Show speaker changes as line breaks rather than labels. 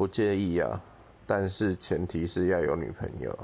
不介意啊，但是前提是要有女朋友。